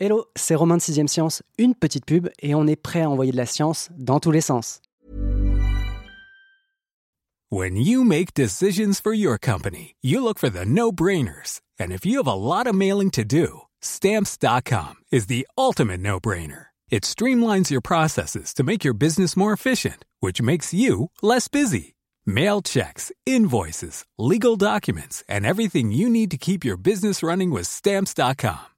Hello, c'est Romain de 6ème Science, une petite pub et on est prêt à envoyer de la science dans tous les sens. When you make decisions for your company, you look for the no-brainers. And if you have a lot of mailing to do, stamps.com is the ultimate no-brainer. It streamlines your processes to make your business more efficient, which makes you less busy. Mail checks, invoices, legal documents, and everything you need to keep your business running with stamps.com.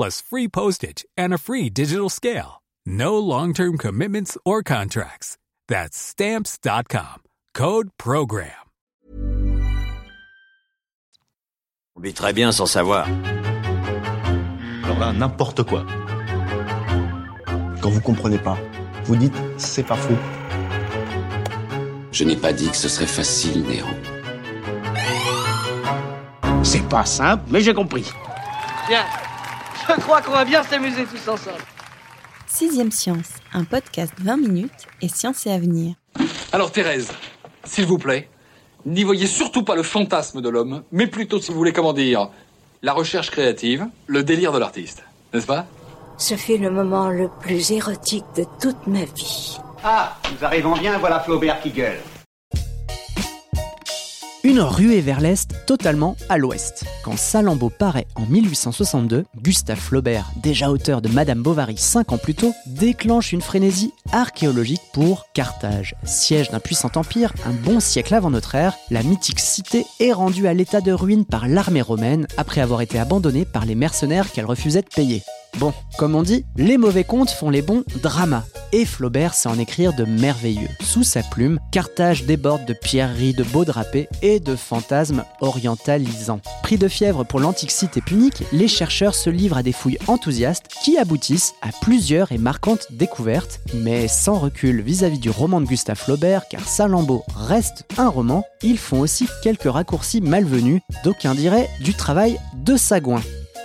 plus free postage and a free digital scale. No long-term commitments or contracts. That's Stamps.com. Code PROGRAM. On vit très bien sans savoir. Alors là, n'importe quoi. Quand vous comprenez pas, vous dites c'est pas faux. Je n'ai pas dit que ce serait facile, Néron. C'est pas simple, mais j'ai compris. Tiens, je crois qu'on va bien s'amuser tous ensemble. Sixième Science, un podcast 20 minutes et science et avenir. Alors Thérèse, s'il vous plaît, n'y voyez surtout pas le fantasme de l'homme, mais plutôt, si vous voulez, comment dire, la recherche créative, le délire de l'artiste. N'est-ce pas? Ce fut le moment le plus érotique de toute ma vie. Ah, nous arrivons bien, voilà Flaubert qui gueule. Une ruée vers l'est, totalement à l'ouest. Quand Salammbô paraît en 1862, Gustave Flaubert, déjà auteur de Madame Bovary 5 ans plus tôt, déclenche une frénésie archéologique pour Carthage. Siège d'un puissant empire, un bon siècle avant notre ère, la mythique cité est rendue à l'état de ruine par l'armée romaine après avoir été abandonnée par les mercenaires qu'elle refusait de payer. Bon, comme on dit, les mauvais contes font les bons dramas. Et Flaubert sait en écrire de merveilleux. Sous sa plume, Carthage déborde de pierreries, de beaux drapés et de fantasmes orientalisants. Pris de fièvre pour l'antique cité punique, les chercheurs se livrent à des fouilles enthousiastes qui aboutissent à plusieurs et marquantes découvertes, mais sans recul vis-à-vis du roman de Gustave Flaubert, car Salammbô reste un roman, ils font aussi quelques raccourcis malvenus, d'aucuns diraient du travail de sagouin.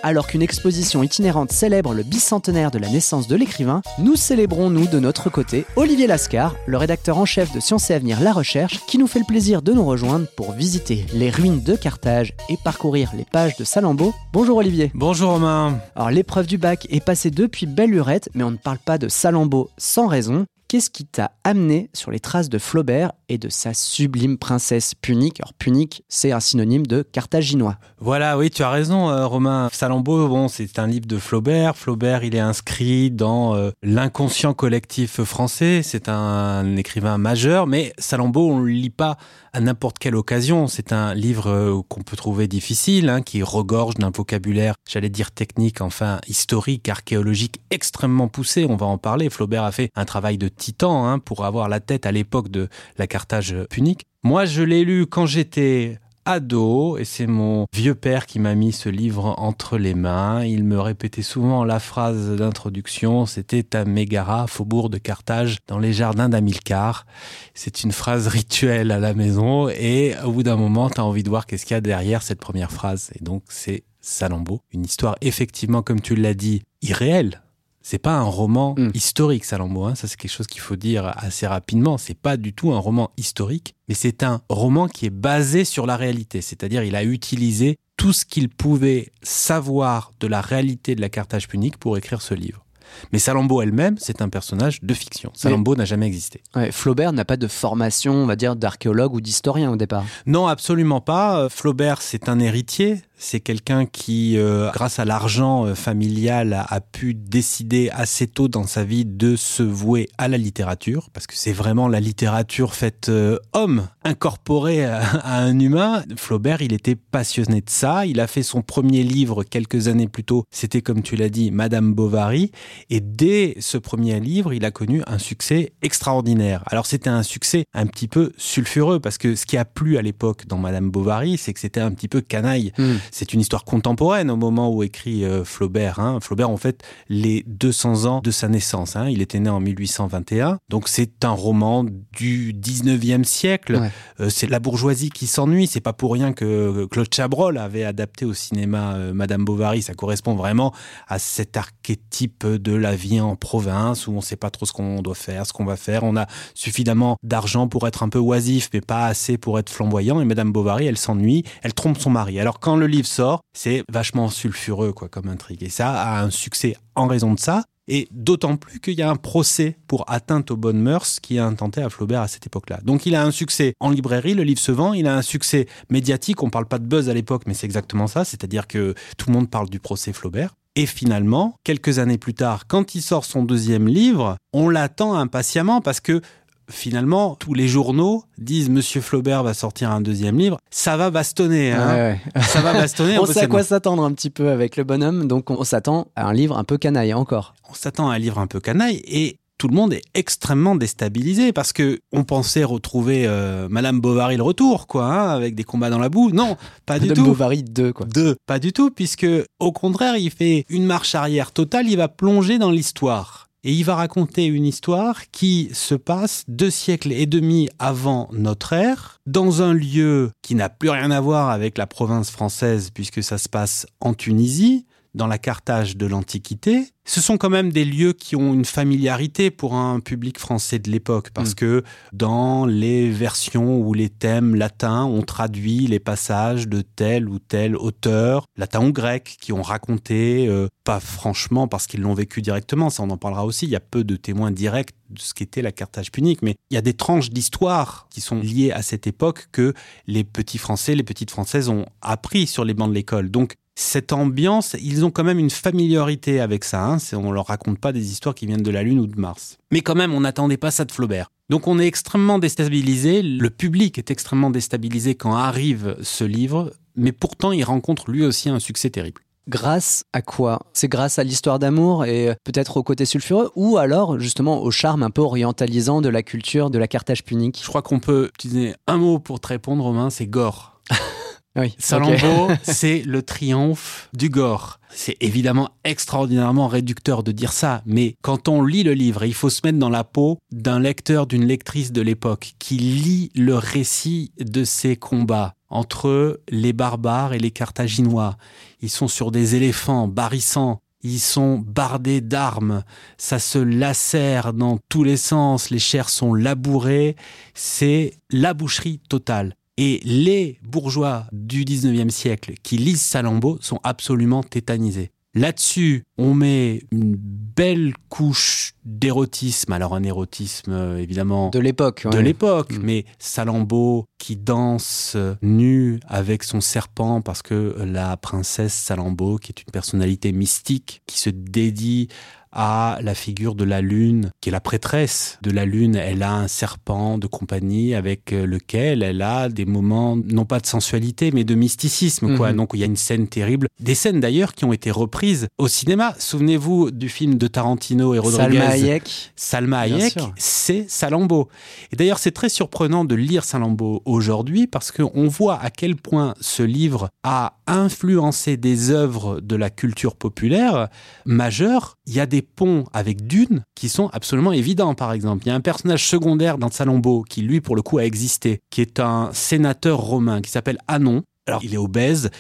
Alors qu'une exposition itinérante célèbre le bicentenaire de la naissance de l'écrivain, nous célébrons, nous, de notre côté, Olivier Lascar, le rédacteur en chef de Sciences et Avenir La Recherche, qui nous fait le plaisir de nous rejoindre pour visiter les ruines de Carthage et parcourir les pages de Salammbô. Bonjour Olivier. Bonjour Romain. Alors l'épreuve du bac est passée depuis belle lurette, mais on ne parle pas de Salammbô sans raison. Qu'est-ce qui t'a amené sur les traces de Flaubert et de sa sublime princesse punique Alors punique, c'est un synonyme de carthaginois. Voilà, oui, tu as raison, euh, Romain. Salammbô, bon, c'est un livre de Flaubert. Flaubert, il est inscrit dans euh, l'inconscient collectif français. C'est un, écrivain majeur, mais Salammbô, on ne le lit pas à n'importe quelle occasion. C'est un livre euh, qu'on peut trouver difficile, hein, qui regorge d'un vocabulaire, j'allais dire technique, enfin historique, archéologique extrêmement poussé. On va en parler. Flaubert a fait un travail de titan hein, pour avoir la tête à l'époque de la Carthage punique. Moi, je l'ai lu quand j'étais ado et c'est mon vieux père qui m'a mis ce livre entre les mains. Il me répétait souvent la phrase d'introduction, c'était à Mégara, faubourg de Carthage, dans les jardins d'Amilcar. C'est une phrase rituelle à la maison et au bout d'un moment, tu as envie de voir qu'est-ce qu'il y a derrière cette première phrase. Et donc, c'est Salammbô, une histoire effectivement, comme tu l'as dit, irréelle, c'est pas un roman mm. historique, Salammbô. Hein. Ça, c'est quelque chose qu'il faut dire assez rapidement. C'est pas du tout un roman historique, mais c'est un roman qui est basé sur la réalité. C'est-à-dire, il a utilisé tout ce qu'il pouvait savoir de la réalité de la Carthage punique pour écrire ce livre. Mais Salammbô elle-même, c'est un personnage de fiction. Salammbô n'a jamais existé. Flaubert n'a pas de formation, on va dire, d'archéologue ou d'historien au départ. Non, absolument pas. Flaubert, c'est un héritier. C'est quelqu'un qui, euh, grâce à l'argent euh, familial, a, pu décider assez tôt dans sa vie de se vouer à la littérature, parce que c'est vraiment la littérature faite euh, homme, incorporée à, un humain. Flaubert, il était passionné de ça. Il a fait son premier livre quelques années plus tôt. C'était, comme tu l'as dit, Madame Bovary. Et dès ce premier livre, il a connu un succès extraordinaire. Alors c'était un succès un petit peu sulfureux, parce que ce qui a plu à l'époque dans Madame Bovary, c'est que c'était un petit peu canaille. Mmh. C'est une histoire contemporaine au moment où écrit euh, Flaubert. Hein. Flaubert, en fait, les 200 ans de sa naissance. Hein. Il était né en 1821. Donc, c'est un roman du 19e siècle. Euh, c'est la bourgeoisie qui s'ennuie. C'est pas pour rien que Claude Chabrol avait adapté au cinéma euh, Madame Bovary. Ça correspond vraiment à cet archétype de la vie en province où on sait pas trop ce qu'on doit faire, ce qu'on va faire. On a suffisamment d'argent pour être un peu oisif, mais pas assez pour être flamboyant. Et Madame Bovary, elle s'ennuie, elle trompe son mari. Alors quand le sort, c'est vachement sulfureux quoi comme intrigue. Et ça a un succès en raison de ça. Et d'autant plus qu'il y a un procès pour atteinte aux bonnes mœurs qui est intenté à Flaubert à cette époque-là. Donc il a un succès en librairie, le livre se vend, il a un succès médiatique, on parle pas de buzz à l'époque, mais c'est exactement ça, c'est-à-dire que tout le monde parle du procès Flaubert. Et finalement, quelques années plus tard, quand il sort son deuxième livre, on l'attend impatiemment parce que finalement, tous les journaux disent Monsieur Flaubert va sortir un deuxième livre. Ça va bastonner. Hein Ça va bastonner. on sait à quoi s'attendre un petit peu avec le bonhomme. Donc, on s'attend à un livre un peu canaille encore. On s'attend à un livre un peu canaille. Et tout le monde est extrêmement déstabilisé parce que on pensait retrouver euh, Madame Bovary le retour, quoi, hein, avec des combats dans la boue. Non, pas du tout. Madame Bovary 2, quoi. 2, pas du tout, puisque au contraire, il fait une marche arrière totale. Il va plonger dans l'histoire et il va raconter une histoire qui se passe deux siècles et demi avant notre ère, dans un lieu qui n'a plus rien à voir avec la province française puisque ça se passe en Tunisie, dans la Carthage de l'Antiquité, ce sont quand même des lieux qui ont une familiarité pour un public français de l'époque, parce mm. que dans les versions ou les thèmes latins, on traduit les passages de tel ou tel auteur, latin ou grec, qui ont raconté, euh, pas franchement parce qu'ils l'ont vécu directement, ça on en parlera aussi, il y a peu de témoins directs de ce qu'était la Carthage punique, mais il y a des tranches d'histoire qui sont liées à cette époque que les petits Français, les petites Françaises ont appris sur les bancs de l'école. Donc cette ambiance, ils ont quand même une familiarité avec ça. Hein. On leur raconte pas des histoires qui viennent de la Lune ou de Mars. Mais quand même, on n'attendait pas ça de Flaubert. Donc on est extrêmement déstabilisé, le public est extrêmement déstabilisé quand arrive ce livre, mais pourtant il rencontre lui aussi un succès terrible. Grâce à quoi? C'est grâce à l'histoire d'amour et peut-être au côté sulfureux ou alors justement au charme un peu orientalisant de la culture de la Carthage punique? Je crois qu'on peut utiliser un mot pour te répondre, Romain, c'est gore. Oui, Salambo, c'est le triomphe du gore. C'est évidemment extraordinairement réducteur de dire ça, mais quand on lit le livre, il faut se mettre dans la peau d'un lecteur, d'une lectrice de l'époque qui lit le récit de ces combats entre les barbares et les carthaginois. Ils sont sur des éléphants barrissants, ils sont bardés d'armes, ça se lacère dans tous les sens, les chairs sont labourées, c'est la boucherie totale. Et les bourgeois du 19e siècle qui lisent Salammbô sont absolument tétanisés. Là-dessus, on met une belle couche d'érotisme. Alors un érotisme euh, évidemment de l'époque, de l'époque, mm. mais Salammbô qui danse euh, nu avec son serpent parce que la princesse Salammbô, qui est une personnalité mystique, qui se dédie à la figure de la lune, qui est la prêtresse de la lune. Elle a un serpent de compagnie avec euh, lequel elle a des moments, non pas de sensualité, mais de mysticisme, quoi. Mhm. Donc, il y a une scène terrible. Des scènes d'ailleurs qui ont été reprises au cinéma. Souvenez-vous du film de Tarantino et Rodriguez. Salma Hayek. Salma Hayek, c'est Salambo. Et d'ailleurs, c'est très surprenant de lire Salambo aujourd'hui parce qu'on voit à quel point ce livre a influencé des œuvres de la culture populaire majeure. Il y a des ponts avec Dune qui sont absolument évidents, par exemple. Il y a un personnage secondaire dans Salammbô qui, lui, pour le coup, a existé, qui est un sénateur romain qui s'appelle Anon, alors, il est obèse,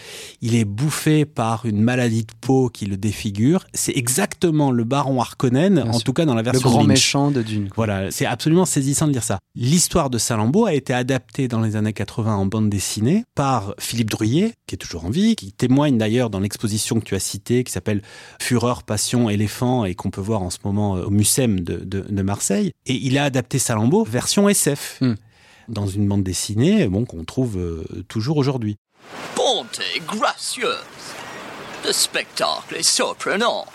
il est bouffé par une maladie de peau qui le défigure. C'est exactement le baron Harkonnen, en tout cas dans la version Le grand méchant de Dune. Voilà, c'est absolument saisissant de dire ça. L'histoire de Salammbô a été adaptée dans les années 80 en bande dessinée par Philippe Druillet, qui est toujours en vie, qui témoigne d'ailleurs dans l'exposition que tu as citée, qui s'appelle Fureur, Passion, Éléphant, et qu'on peut voir en ce moment au Mucem de, Marseille. Et il a adapté Salammbô version SF. Hmm. dans une bande dessinée bon, qu'on trouve euh, toujours aujourd'hui. Bonté gracieuse. Le spectacle est surprenant.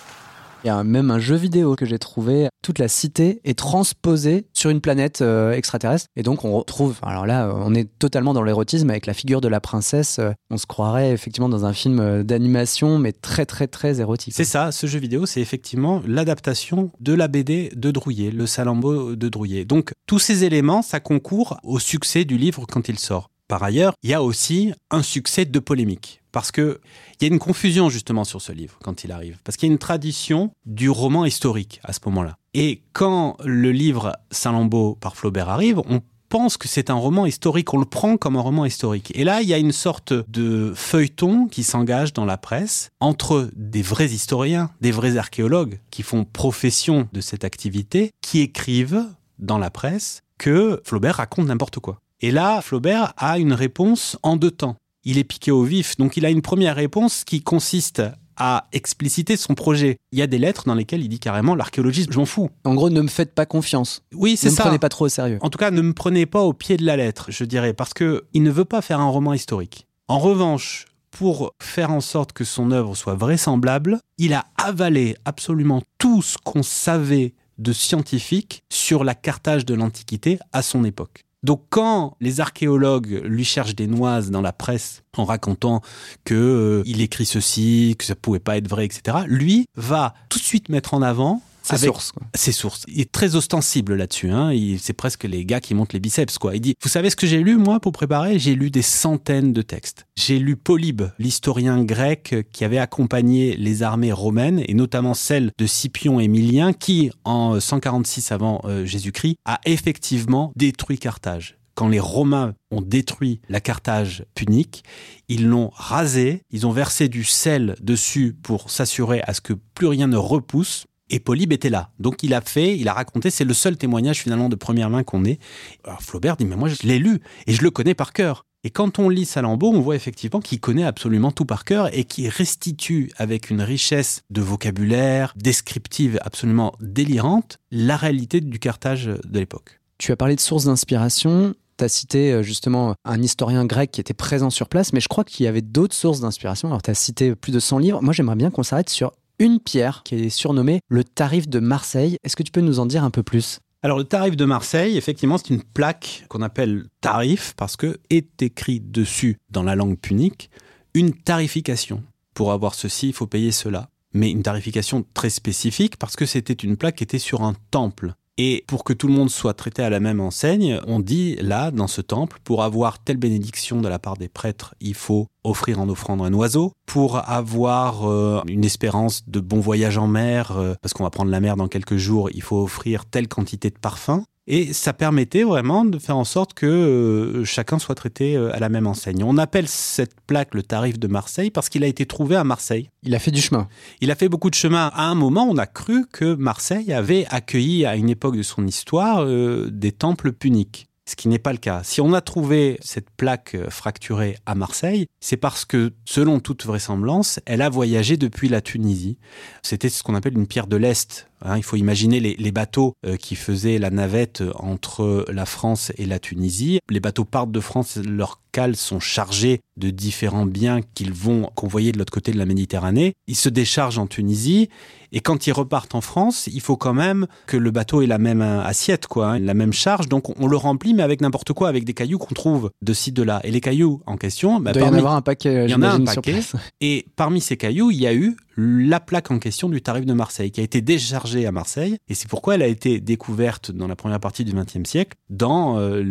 Il y a même un jeu vidéo que j'ai trouvé. Toute la cité est transposée sur une planète euh, extraterrestre. Et donc, on retrouve. Alors là, on est totalement dans l'érotisme avec la figure de la princesse. Euh, on se croirait effectivement dans un film euh, d'animation, mais très, très, très érotique. C'est ça. Ce jeu vidéo, c'est effectivement l'adaptation de la BD de Drouillet, le Salambo de Drouillet. Donc, tous ces éléments, ça concourt au succès du livre quand il sort. Par ailleurs, il y a aussi un succès de polémique. Parce que il y a une confusion justement sur ce livre quand il arrive. Parce qu'il y a une tradition du roman historique à ce moment-là. Et quand le livre Saint-Lambeau par Flaubert arrive, on pense que c'est un roman historique, on le prend comme un roman historique. Et là, il y a une sorte de feuilleton qui s'engage dans la presse entre des vrais historiens, des vrais archéologues qui font profession de cette activité, qui écrivent dans la presse que Flaubert raconte n'importe quoi. Et là, Flaubert a une réponse en deux temps. Il est piqué au vif, donc il a une première réponse qui consiste à expliciter son projet. Il y a des lettres dans lesquelles il dit carrément l'archéologie, je m'en fous. En gros, ne me faites pas confiance. Oui, c'est ça. Ne me prenez pas trop au sérieux. En tout cas, ne me prenez pas au pied de la lettre, je dirais, parce que il ne veut pas faire un roman historique. En revanche, pour faire en sorte que son œuvre soit vraisemblable, il a avalé absolument tout ce qu'on savait de scientifique sur la Carthage de l'Antiquité à son époque. Donc quand les archéologues lui cherchent des noises dans la presse en racontant que euh, il écrit ceci, que ça pouvait pas être vrai, etc., lui va tout de suite mettre en avant ses sources. Quoi. Ses sources. Il est très ostensible là-dessus. Hein. C'est presque les gars qui montent les biceps. Quoi. Il dit, vous savez ce que j'ai lu moi pour préparer? J'ai lu des centaines de textes. J'ai lu Polybe, l'historien grec qui avait accompagné les armées romaines, et notamment celle de Scipion Émilien, qui, en 146 avant euh, Jésus-Christ, a effectivement détruit Carthage quand les Romains ont détruit la Carthage punique, ils l'ont rasé, ils ont versé du sel dessus pour s'assurer à ce que plus rien ne repousse. Et Polybe était là. Donc il a fait, il a raconté, c'est le seul témoignage finalement de première main qu'on ait. Alors Flaubert dit, mais moi je l'ai lu et je le connais par cœur. Et quand on lit Salammbô, on voit effectivement qu'il connaît absolument tout par cœur et qui restitue avec une richesse de vocabulaire descriptive absolument délirante la réalité du Carthage de l'époque. Tu as parlé de sources d'inspiration. Tu as cité justement un historien grec qui était présent sur place, mais je crois qu'il y avait d'autres sources d'inspiration. Alors, tu as cité plus de 100 livres. Moi, j'aimerais bien qu'on s'arrête sur une pierre qui est surnommée le tarif de Marseille. Est-ce que tu peux nous en dire un peu plus? Alors le tarif de Marseille, effectivement, c'est une plaque qu'on appelle tarif parce que est écrit dessus dans la langue punique une tarification. Pour avoir ceci, il faut payer cela. Mais une tarification très spécifique parce que c'était une plaque qui était sur un temple. Et pour que tout le monde soit traité à la même enseigne, on dit là, dans ce temple, pour avoir telle bénédiction de la part des prêtres, il faut offrir en offrande un oiseau. Pour avoir euh, une espérance de bon voyage en mer, euh, parce qu'on va prendre la mer dans quelques jours, il faut offrir telle quantité de parfum. Et ça permettait vraiment de faire en sorte que euh, chacun soit traité euh, à la même enseigne. On appelle cette plaque le tarif de Marseille parce qu'il a été trouvé à Marseille. Il a fait du chemin. Il a fait beaucoup de chemin. À un moment, on a cru que Marseille avait accueilli à une époque de son histoire euh, des temples puniques ce qui n'est pas le cas. Si on a trouvé cette plaque fracturée à Marseille, c'est parce que, selon toute vraisemblance, elle a voyagé depuis la Tunisie. C'était ce qu'on appelle une pierre de l'Est. Hein, il faut imaginer les, bateaux euh, qui faisaient la navette entre la France et la Tunisie. Les bateaux partent de France, leurs cales sont chargées de différents biens qu'ils vont convoyer de l'autre côté de la Méditerranée. Ils se déchargent en Tunisie et quand ils repartent en France, il faut quand même que le bateau ait la même assiette, quoi, hein, la même charge. Donc on le remplit, mais avec n'importe quoi, avec des cailloux qu'on trouve de ci de là. Et les cailloux en question, bah, il doit parmi... y en avoir un paquet. Il y en a un paquet. Et parmi ces cailloux, il y a eu la plaque en question du tarif de Marseille, qui a été déchargée à Marseille, et c'est pourquoi elle a été découverte dans la première partie du XXe siècle, dans euh,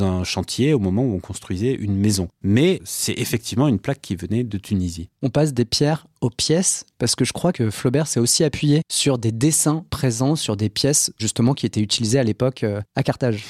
un chantier au moment où on construisait une maison. Mais c'est effectivement une plaque qui venait de Tunisie. On passe des pierres aux pièces, parce que je crois que Flaubert s'est aussi appuyé sur des dessins présents sur des pièces justement qui étaient utilisées à l'époque euh, à Carthage.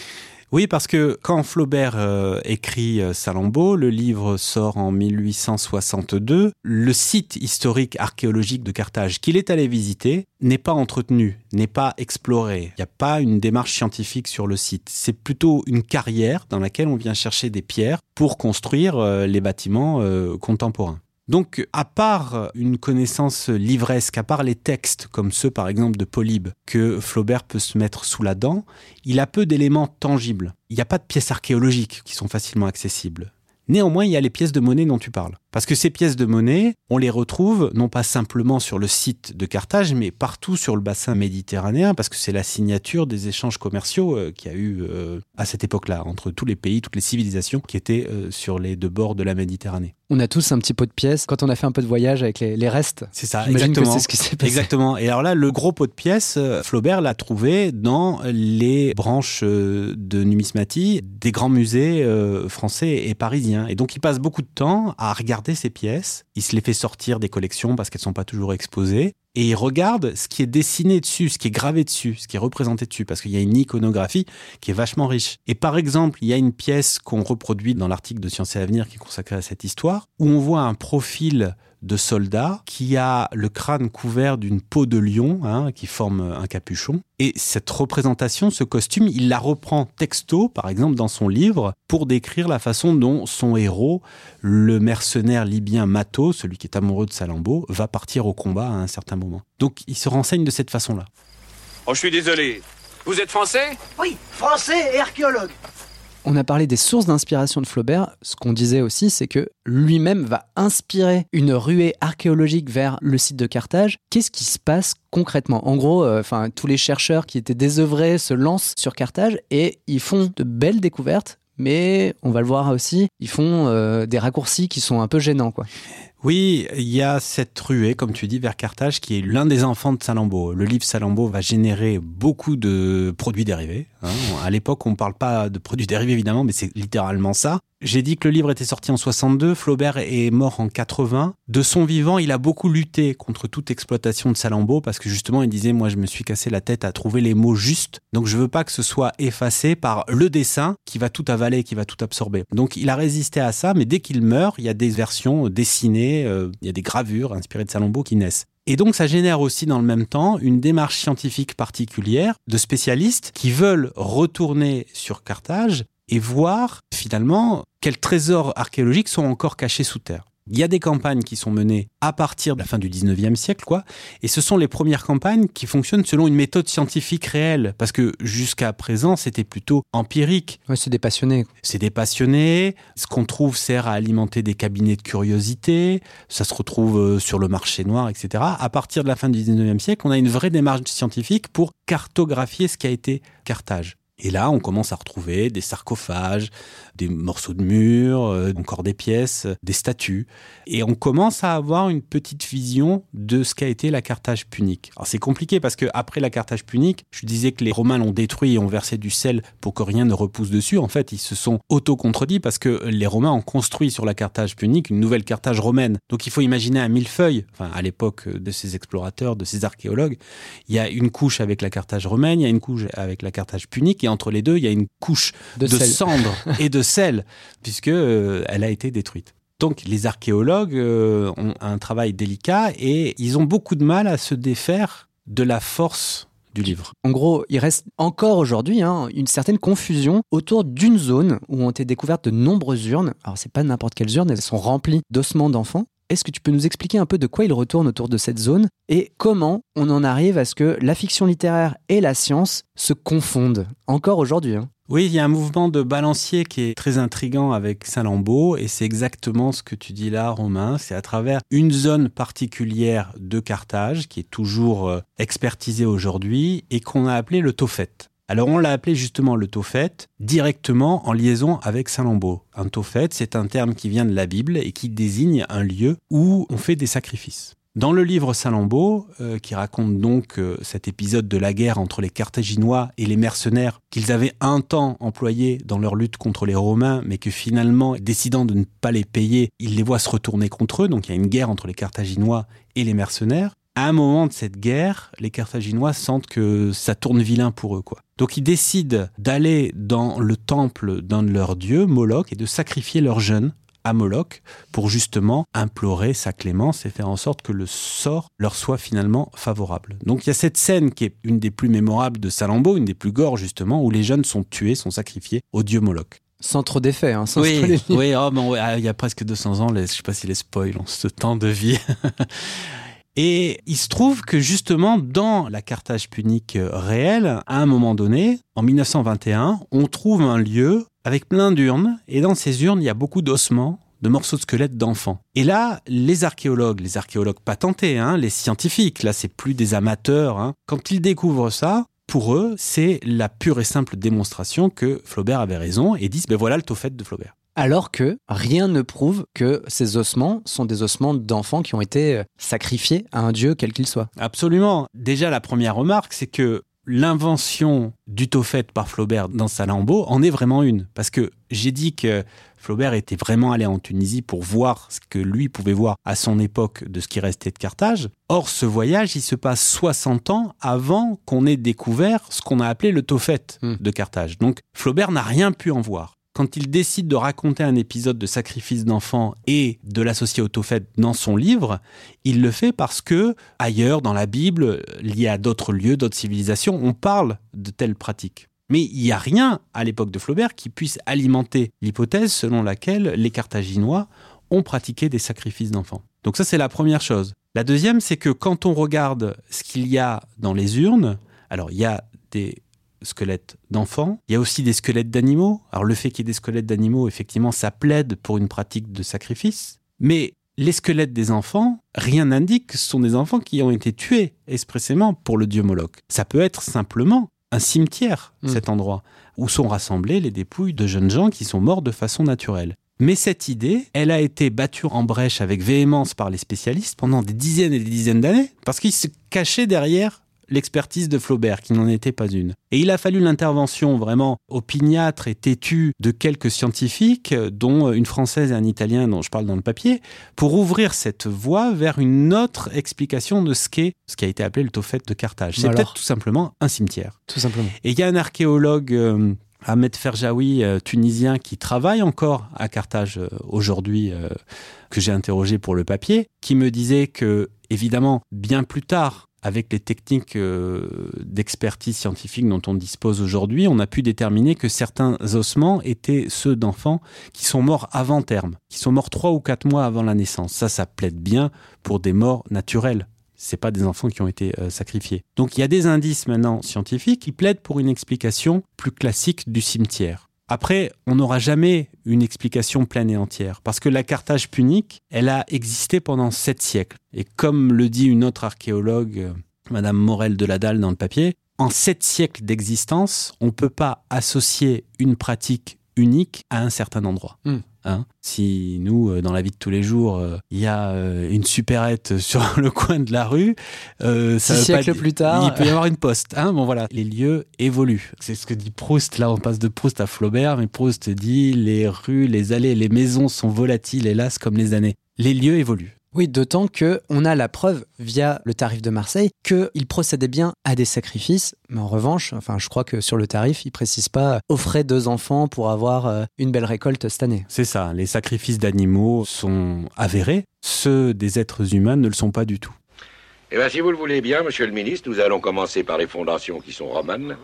Oui, parce que quand Flaubert euh, écrit euh, Salammbô, le livre sort en 1862, le site historique archéologique de Carthage qu'il est allé visiter n'est pas entretenu, n'est pas exploré. Il n'y a pas une démarche scientifique sur le site. C'est plutôt une carrière dans laquelle on vient chercher des pierres pour construire les bâtiments contemporains. Donc, à part une connaissance livresque, à part les textes, comme ceux par exemple de Polybe, que Flaubert peut se mettre sous la dent, il a peu d'éléments tangibles. Il n'y a pas de pièces archéologiques qui sont facilement accessibles. Néanmoins, il y a les pièces de monnaie dont tu parles. Parce que ces pièces de monnaie, on les retrouve non pas simplement sur le site de Carthage, mais partout sur le bassin méditerranéen, parce que c'est la signature des échanges commerciaux euh, qu'il y a eu euh, à cette époque-là, entre tous les pays, toutes les civilisations qui étaient euh, sur les deux bords de la Méditerranée. On a tous un petit pot de pièces quand on a fait un peu de voyage avec les, les restes. C'est ça, exactement. que c'est ce qui s'est passé. Exactement. Et alors là, le gros pot de pièces, euh, Flaubert l'a trouvé dans les branches de numismatie des grands musées français et parisiens. Et donc, il passe beaucoup de temps à regarder ces pièces. Il se les fait sortir des collections parce qu'elles sont pas toujours exposées. Et il regarde ce qui est dessiné dessus, ce qui est gravé dessus, ce qui est représenté dessus, parce qu'il y a une iconographie qui est vachement riche. Et par exemple, il y a une pièce qu'on reproduit dans l'article de Sciences et Avenir qui est consacré à cette histoire, où on voit un profil de soldat qui a le crâne couvert d'une peau de lion hein, qui forme un capuchon. Et cette représentation, ce costume, il la reprend texto, par exemple, dans son livre, pour décrire la façon dont son héros, le mercenaire libyen Mato, celui qui est amoureux de Salammbô, va partir au combat à un certain moment. Donc il se renseigne de cette façon-là. Oh, je suis désolé. Vous êtes français? Oui, français et archéologue. On a parlé des sources d'inspiration de Flaubert. Ce qu'on disait aussi, c'est que lui-même va inspirer une ruée archéologique vers le site de Carthage. Qu'est-ce qui se passe concrètement? En gros, euh, enfin, tous les chercheurs qui étaient désœuvrés se lancent sur Carthage et ils font de belles découvertes. Mais on va le voir aussi, ils font euh, des raccourcis qui sont un peu gênants, quoi. Oui, il y a cette ruée, comme tu dis, vers Carthage, qui est l'un des enfants de Salammbô. Le livre Salammbô va générer beaucoup de produits dérivés. hein. À l'époque, on ne parle pas de produits dérivés, évidemment, mais c'est littéralement ça. J'ai dit que le livre était sorti en 62, Flaubert est mort en 80. De son vivant, il a beaucoup lutté contre toute exploitation de Salammbô, parce que justement, il disait, moi, je me suis cassé la tête à trouver les mots justes, donc je veux pas que ce soit effacé par le dessin qui va tout avaler, qui va tout absorber. Donc il a résisté à ça, mais dès qu'il meurt, il y a des versions dessinées, euh, il y a des gravures inspirées de Salammbô qui naissent. Et donc ça génère aussi dans le même temps une démarche scientifique particulière de spécialistes qui veulent retourner sur Carthage et voir finalement quels trésors archéologiques sont encore cachés sous terre. Il y a des campagnes qui sont menées à partir de la fin du 19e siècle, quoi. Et ce sont les premières campagnes qui fonctionnent selon une méthode scientifique réelle. Parce que jusqu'à présent, c'était plutôt empirique. Ouais, c'est des passionnés. C'est des passionnés. Ce qu'on trouve sert à alimenter des cabinets de curiosité. Ça se retrouve euh, sur le marché noir, etc. À partir de la fin du 19e siècle, on a une vraie démarche scientifique pour cartographier ce qu'a été Carthage. Et là, on commence à retrouver des sarcophages, des morceaux de murs, euh, encore des pièces, des statues. Et on commence à avoir une petite vision de ce qu'a été la Carthage punique. Alors c'est compliqué parce que après la Carthage punique, je disais que les Romains l'ont détruit et ont versé du sel pour que rien ne repousse dessus. En fait, ils se sont auto-contredits parce que les Romains ont construit sur la Carthage punique une nouvelle Carthage romaine. Donc il faut imaginer un millefeuille. Enfin, à l'époque de ces explorateurs, de ces archéologues, il y a une couche avec la Carthage romaine, il y a une couche avec la Carthage punique, entre les deux, il y a une couche De de, sel. cendres et de sel, puisque euh, elle a été détruite. Donc les archéologues euh, ont un travail délicat et ils ont beaucoup de mal à se défaire de la force du livre. En gros, il reste encore aujourd'hui hein, une certaine confusion autour d'une zone où ont été découvertes de nombreuses urnes. Alors, c'est pas n'importe quelles urnes, elles sont remplies d'ossements d'enfants. Est-ce que tu peux nous expliquer un peu de quoi il retourne autour de cette zone et comment on en arrive à ce que la fiction littéraire et la science se confondent encore aujourd'hui hein? Oui, il y a un mouvement de balancier qui est très intrigant avec Saint-Lambeau et c'est exactement ce que tu dis là, Romain. C'est à travers une zone particulière de Carthage qui est toujours euh, expertisée aujourd'hui et qu'on a appelé le Tophet. Alors on l'a appelé justement le Tophet directement en liaison avec Saint-Lambeau. Un Tophet, c'est un terme qui vient de la Bible et qui désigne un lieu où on fait des sacrifices. Dans le livre Salammbô, euh, qui raconte donc euh, cet épisode de la guerre entre les Carthaginois et les mercenaires qu'ils avaient un temps employés dans leur lutte contre les Romains, mais que finalement, décidant de ne pas les payer, ils les voient se retourner contre eux. Donc il y a une guerre entre les Carthaginois et les mercenaires. À un moment de cette guerre, les Carthaginois sentent que ça tourne vilain pour eux, quoi. Donc ils décident d'aller dans le temple d'un de leurs dieux, Moloch, et de sacrifier leurs jeunes à Moloch pour justement implorer sa clémence et faire en sorte que le sort leur soit finalement favorable. Donc il y a cette scène qui est une des plus mémorables de Salammbô, une des plus gore justement, où les jeunes sont tués, sont sacrifiés au dieu Moloch. Sans trop d'effets, hein, sans Oui, oui oh, ouais, ah, il y a presque 200 ans, les, je sais pas si les spoils ont ce temps de vie. Et il se trouve que justement, dans la Carthage punique euh, réelle, à un moment donné, en 1921, on trouve un lieu avec plein d'urnes, et dans ces urnes, il y a beaucoup d'ossements de morceaux de squelettes d'enfants. Et là, les archéologues, les archéologues patentés, hein, les scientifiques, là c'est plus des amateurs, hein, quand ils découvrent ça, pour eux, c'est la pure et simple démonstration que Flaubert avait raison et disent ben voilà le taufet de Flaubert. Alors que rien ne prouve que ces ossements sont des ossements d'enfants qui ont été euh, sacrifiés à un dieu quel qu'il soit. Absolument. Déjà, la première remarque, c'est que l'invention du taufet par Flaubert dans Salammbô en est vraiment une. Parce que j'ai dit que Flaubert était vraiment allé en Tunisie pour voir ce que lui pouvait voir à son époque de ce qui restait de Carthage. Or, ce voyage, il se passe 60 ans avant qu'on ait découvert ce qu'on a appelé le taufet Hmm. de Carthage. Donc, Flaubert n'a rien pu en voir. Quand il décide de raconter un épisode de sacrifice d'enfants et de l'associer au taufet dans son livre, il le fait parce que ailleurs dans la Bible, lié à d'autres lieux, d'autres civilisations, on parle de telles pratiques. Mais il n'y a rien à l'époque de Flaubert qui puisse alimenter l'hypothèse selon laquelle les Carthaginois ont pratiqué des sacrifices d'enfants. Donc ça c'est la première chose. La deuxième c'est que quand on regarde ce qu'il y a dans les urnes, alors il y a des squelettes d'enfants, il y a aussi des squelettes d'animaux. Alors le fait qu'il y ait des squelettes d'animaux, effectivement, ça plaide pour une pratique de sacrifice. Mais les squelettes des enfants, rien n'indique que ce sont des enfants qui ont été tués expressément pour le dieu Moloch. Ça peut être simplement un cimetière, Mm. cet endroit, où sont rassemblées les dépouilles de jeunes gens qui sont morts de façon naturelle. Mais cette idée, elle a été battue en brèche avec véhémence par les spécialistes pendant des dizaines et des dizaines d'années, parce qu'ils se cachaient derrière l'expertise de Flaubert, qui n'en était pas une. Et il a fallu l'intervention vraiment opiniâtre et têtue de quelques scientifiques, dont une française et un italien dont je parle dans le papier, pour ouvrir cette voie vers une autre explication de ce qu'est ce qui a été appelé le taufet de Carthage. C'est peut-être tout simplement un cimetière. Tout simplement. Et il y a un archéologue, euh, Ahmed Ferjaoui, euh, tunisien, qui travaille encore à Carthage euh, aujourd'hui, euh, que j'ai interrogé pour le papier, qui me disait que, évidemment, bien plus tard, avec les techniques euh, d'expertise scientifique dont on dispose aujourd'hui, on a pu déterminer que certains ossements étaient ceux d'enfants qui sont morts avant terme, qui sont morts trois ou quatre mois avant la naissance. Ça, ça plaide bien pour des morts naturelles. C'est pas des enfants qui ont été euh, sacrifiés. Donc il y a des indices maintenant scientifiques qui plaident pour une explication plus classique du cimetière. Après, on n'aura jamais une explication pleine et entière, parce que la Carthage punique, elle a existé pendant sept siècles. Et comme le dit une autre archéologue, euh, Madame Morel de la Dalle dans le papier, en sept siècles d'existence, on ne peut pas associer une pratique unique à un certain endroit. Hmm. Hein si nous, euh, dans la vie de tous les jours, euh, il y a euh, une supérette sur le coin de la rue, euh, ça Six pas siècles plus tard. il peut y avoir une poste. Hein bon voilà, les lieux évoluent. C'est ce que dit Proust. Là, on passe de Proust à Flaubert, mais Proust dit les rues, les allées, les maisons sont volatiles, hélas, comme les années. Les lieux évoluent. Oui, d'autant que on a la preuve via le tarif de Marseille qu'il procédait bien à des sacrifices, mais en revanche, enfin, je crois que sur le tarif, il précise pas euh, offrez deux enfants pour avoir euh, une belle récolte cette année. C'est ça. Les sacrifices d'animaux sont avérés. Ceux des êtres humains ne le sont pas du tout. Eh bien, si vous le voulez bien, monsieur le ministre, nous allons commencer par les fondations qui sont romanes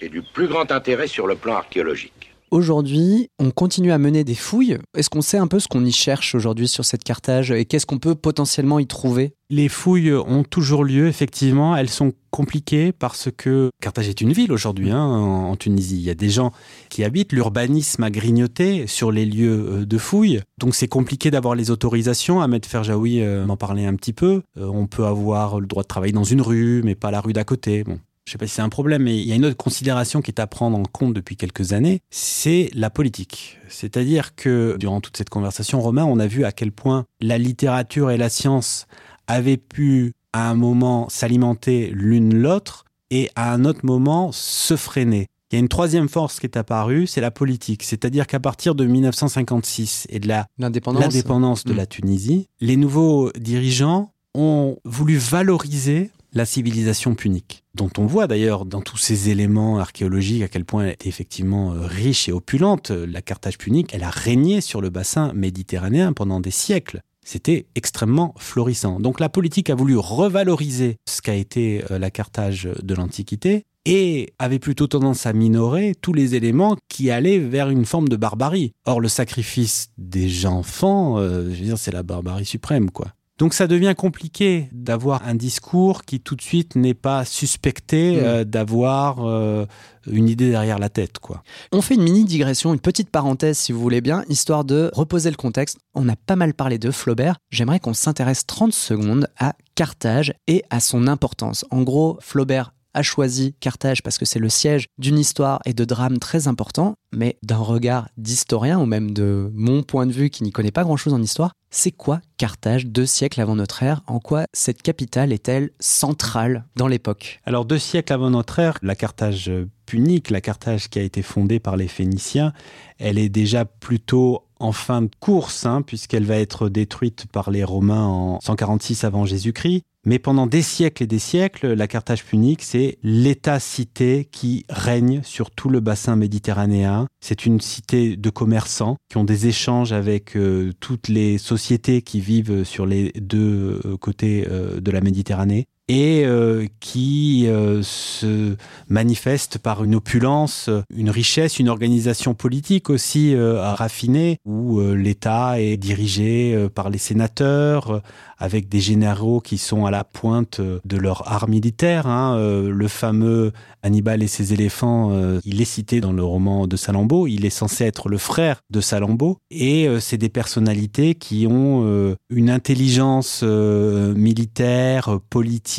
et du plus grand intérêt sur le plan archéologique. Aujourd'hui, on continue à mener des fouilles? Est-ce qu'on sait un peu ce qu'on y cherche aujourd'hui sur cette Carthage et qu'est-ce qu'on peut potentiellement y trouver? Les fouilles ont toujours lieu, effectivement. Elles sont compliquées parce que Carthage est une ville aujourd'hui hein, en, Tunisie. Il y a des gens qui habitent. L'urbanisme a grignoté sur les lieux euh, de fouilles. Donc c'est compliqué d'avoir les autorisations. Ahmed Ferjaoui euh, m'en parlait un petit peu. Euh, on peut avoir le droit de travailler dans une rue, mais pas la rue d'à côté. Je sais pas si c'est un problème, mais il y a une autre considération qui est à prendre en compte depuis quelques années, c'est la politique. C'est-à-dire que durant toute cette conversation, Romain, on a vu à quel point la littérature et la science avaient pu à un moment s'alimenter l'une l'autre et à un autre moment se freiner. Il y a une troisième force qui est apparue, c'est la politique. C'est-à-dire qu'à partir de 1956 et de la L'indépendance de Mm. la Tunisie, les nouveaux dirigeants ont voulu valoriser la civilisation punique, dont on voit d'ailleurs dans tous ces éléments archéologiques à quel point elle était effectivement euh, riche et opulente. La Carthage punique, elle a régné sur le bassin méditerranéen pendant des siècles. C'était extrêmement florissant. Donc la politique a voulu revaloriser ce qu'a été euh, la Carthage de l'Antiquité et avait plutôt tendance à minorer tous les éléments qui allaient vers une forme de barbarie. Or, le sacrifice des enfants, euh, je veux dire, c'est la barbarie suprême, quoi. Donc ça devient compliqué d'avoir un discours qui tout de suite n'est pas suspecté Mm. euh, d'avoir euh, une idée derrière la tête. quoi. On fait une mini digression, une petite parenthèse si vous voulez bien, histoire de reposer le contexte. On a pas mal parlé de Flaubert. J'aimerais qu'on s'intéresse 30 secondes à Carthage et à son importance. En gros, Flaubert a choisi Carthage parce que c'est le siège d'une histoire et de drame très important, mais d'un regard d'historien ou même de mon point de vue qui n'y connaît pas grand-chose en histoire, c'est quoi Carthage deux siècles avant notre ère? En quoi cette capitale est-elle centrale dans l'époque? Alors deux siècles avant notre ère, la Carthage punique, la Carthage qui a été fondée par les Phéniciens, elle est déjà plutôt en fin de course, hein, puisqu'elle va être détruite par les Romains en 146 avant Jésus-Christ. Mais pendant des siècles et des siècles, la Carthage punique, c'est l'État-cité qui règne sur tout le bassin méditerranéen. C'est une cité de commerçants qui ont des échanges avec euh, toutes les sociétés qui vivent sur les deux euh, côtés euh, de la Méditerranée et euh, qui euh, se manifeste par une opulence, une richesse, une organisation politique aussi euh, raffinée, où l'État est dirigé par les sénateurs, avec des généraux qui sont à la pointe de leur art militaire. hein. Le fameux Hannibal et ses éléphants, il est cité dans le roman de Salammbô, il est censé être le frère de Salammbô, et c'est des personnalités qui ont une intelligence militaire, politique,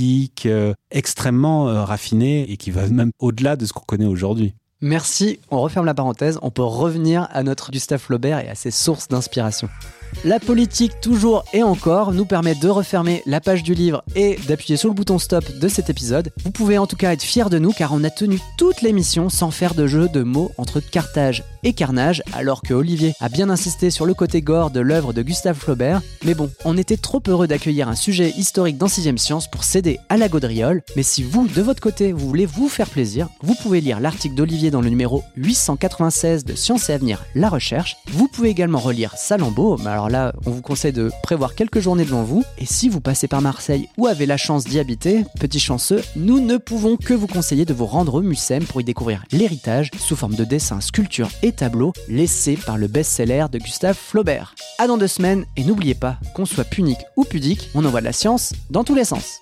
euh, extrêmement euh, raffinée, et qui va même au-delà de ce qu'on connaît aujourd'hui. Merci, on referme la parenthèse, on peut revenir à notre Gustave Flaubert et à ses sources d'inspiration. La politique, toujours et encore, nous permet de refermer la page du livre et d'appuyer sur le bouton stop de cet épisode. Vous pouvez en tout cas être fiers de nous car on a tenu toute l'émission sans faire de jeu de mots entre Carthage et Carnage, alors que Olivier a bien insisté sur le côté gore de l'œuvre de Gustave Flaubert. Mais bon, on était trop heureux d'accueillir un sujet historique dans 6ème Science pour céder à la gaudriole. Mais si vous, de votre côté, vous voulez vous faire plaisir, vous pouvez lire l'article d'Olivier dans le numéro 896 de Science et Avenir, la recherche. Vous pouvez également relire Salammbô, mais alors là, on vous conseille de prévoir quelques journées devant vous. Et si vous passez par Marseille ou avez la chance d'y habiter, petit chanceux, nous ne pouvons que vous conseiller de vous rendre au Mucem pour y découvrir l'héritage sous forme de dessins, sculptures et tableaux laissés par le best-seller de Gustave Flaubert. À dans deux semaines, et n'oubliez pas, qu'on soit punique ou pudique, on envoie de la science dans tous les sens.